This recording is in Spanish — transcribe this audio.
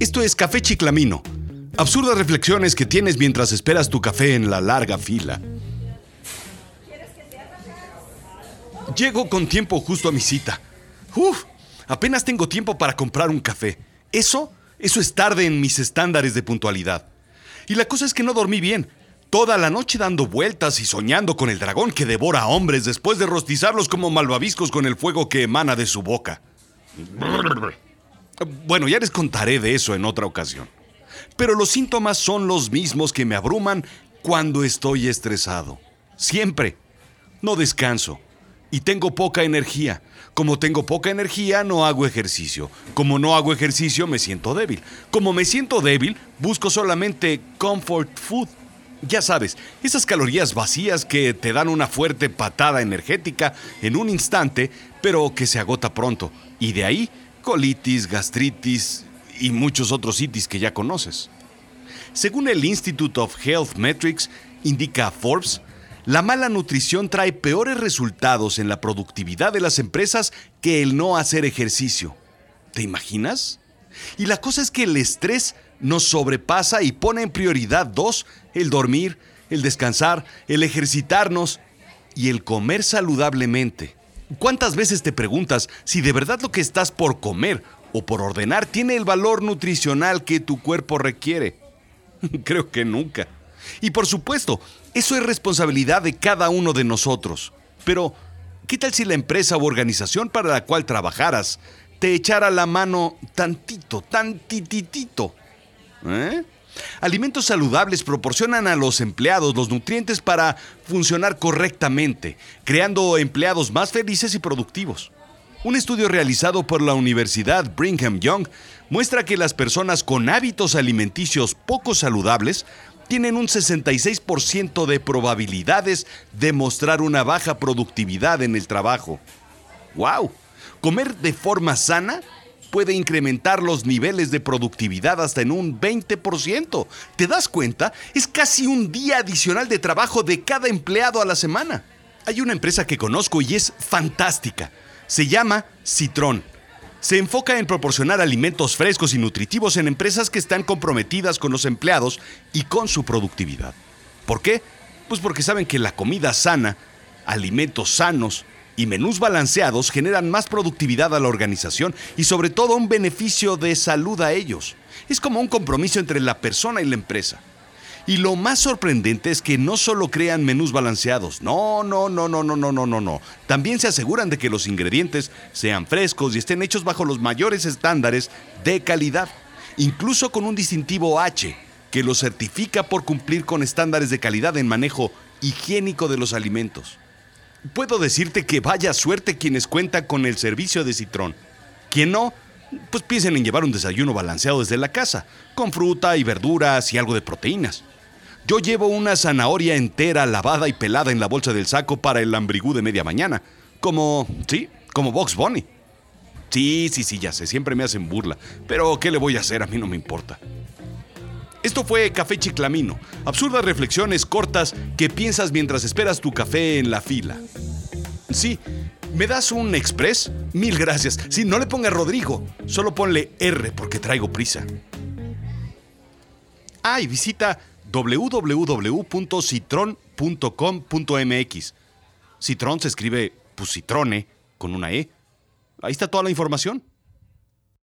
Esto es Café Chiclamino. Absurdas reflexiones que tienes mientras esperas tu café en la larga fila. Llego con tiempo justo a mi cita. Uf, apenas tengo tiempo para comprar un café. Eso, eso es tarde en mis estándares de puntualidad. Y la cosa es que no dormí bien. Toda la noche dando vueltas y soñando con el dragón que devora a hombres después de rostizarlos como malvaviscos con el fuego que emana de su boca. Bueno, ya les contaré de eso en otra ocasión. Pero los síntomas son los mismos que me abruman cuando estoy estresado. Siempre. No descanso. Y tengo poca energía. Como tengo poca energía, no hago ejercicio. Como no hago ejercicio, me siento débil. Como me siento débil, busco solamente comfort food. Ya sabes, esas calorías vacías que te dan una fuerte patada energética en un instante, pero que se agota pronto. Y de ahí, colitis, gastritis y muchos otros itis que ya conoces. Según el Institute of Health Metrics, indica Forbes, la mala nutrición trae peores resultados en la productividad de las empresas que el no hacer ejercicio. ¿Te imaginas? Y la cosa es que el estrés nos sobrepasa y pone en prioridad dos, el dormir, el descansar, el ejercitarnos y el comer saludablemente. ¿Cuántas veces te preguntas si de verdad lo que estás por comer o por ordenar tiene el valor nutricional que tu cuerpo requiere? Creo que nunca. Y por supuesto, eso es responsabilidad de cada uno de nosotros. Pero, ¿qué tal si la empresa u organización para la cual trabajaras te echara la mano tantito, tantititito? ¿Eh? Alimentos saludables proporcionan a los empleados los nutrientes para funcionar correctamente, creando empleados más felices y productivos. Un estudio realizado por la Universidad Brigham Young muestra que las personas con hábitos alimenticios poco saludables tienen un 66% de probabilidades de mostrar una baja productividad en el trabajo. ¡Wow! Comer de forma sana puede incrementar los niveles de productividad hasta en un 20%. ¿Te das cuenta? Es casi un día adicional de trabajo de cada empleado a la semana. Hay una empresa que conozco y es fantástica. Se llama Citrón. Se enfoca en proporcionar alimentos frescos y nutritivos en empresas que están comprometidas con los empleados y con su productividad. ¿Por qué? Pues porque saben que la comida sana, alimentos sanos, y menús balanceados generan más productividad a la organización y sobre todo un beneficio de salud a ellos. Es como un compromiso entre la persona y la empresa. Y lo más sorprendente es que no solo crean menús balanceados, no, no, no, no, no, no, no, no, no. También se aseguran de que los ingredientes sean frescos y estén hechos bajo los mayores estándares de calidad, incluso con un distintivo H que los certifica por cumplir con estándares de calidad en manejo higiénico de los alimentos. Puedo decirte que vaya suerte quienes cuentan con el servicio de Citrón. Quien no, pues piensen en llevar un desayuno balanceado desde la casa, con fruta y verduras y algo de proteínas. Yo llevo una zanahoria entera lavada y pelada en la bolsa del saco para el ambrigú de media mañana. Como, sí, como Box Bunny. Sí, sí, sí, ya sé, siempre me hacen burla. Pero, ¿qué le voy a hacer? A mí no me importa. Esto fue Café Chiclamino. Absurdas reflexiones cortas que piensas mientras esperas tu café en la fila. Sí, ¿me das un express? Mil gracias. Sí, no le ponga Rodrigo, solo ponle R porque traigo prisa. Ah, y visita www.citron.com.mx. Citron se escribe pues citrone con una E. Ahí está toda la información.